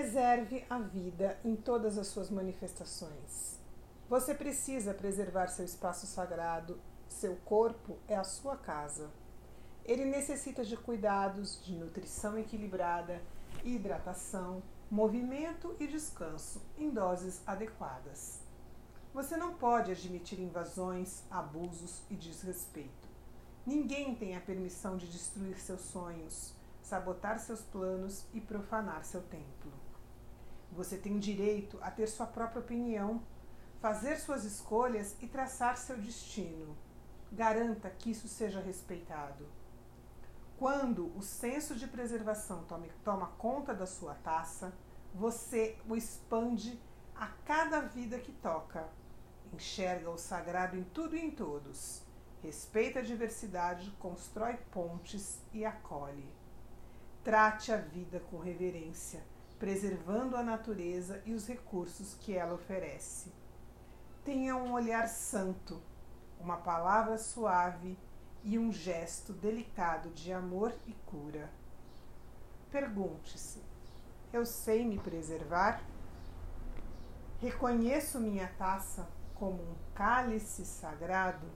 Preserve a vida em todas as suas manifestações. Você precisa preservar seu espaço sagrado. Seu corpo é a sua casa. Ele necessita de cuidados, de nutrição equilibrada, hidratação, movimento e descanso em doses adequadas. Você não pode admitir invasões, abusos e desrespeito. Ninguém tem a permissão de destruir seus sonhos, sabotar seus planos e profanar seu templo. Você tem direito a ter sua própria opinião, fazer suas escolhas e traçar seu destino. Garanta que isso seja respeitado. Quando o senso de preservação tome, toma conta da sua taça, você o expande a cada vida que toca. Enxerga o sagrado em tudo e em todos. Respeita a diversidade, constrói pontes e acolhe. Trate a vida com reverência, preservando a natureza e os recursos que ela oferece. Tenha um olhar santo, uma palavra suave e um gesto delicado de amor e cura. Pergunte-se: eu sei me preservar? Reconheço minha taça como um cálice sagrado?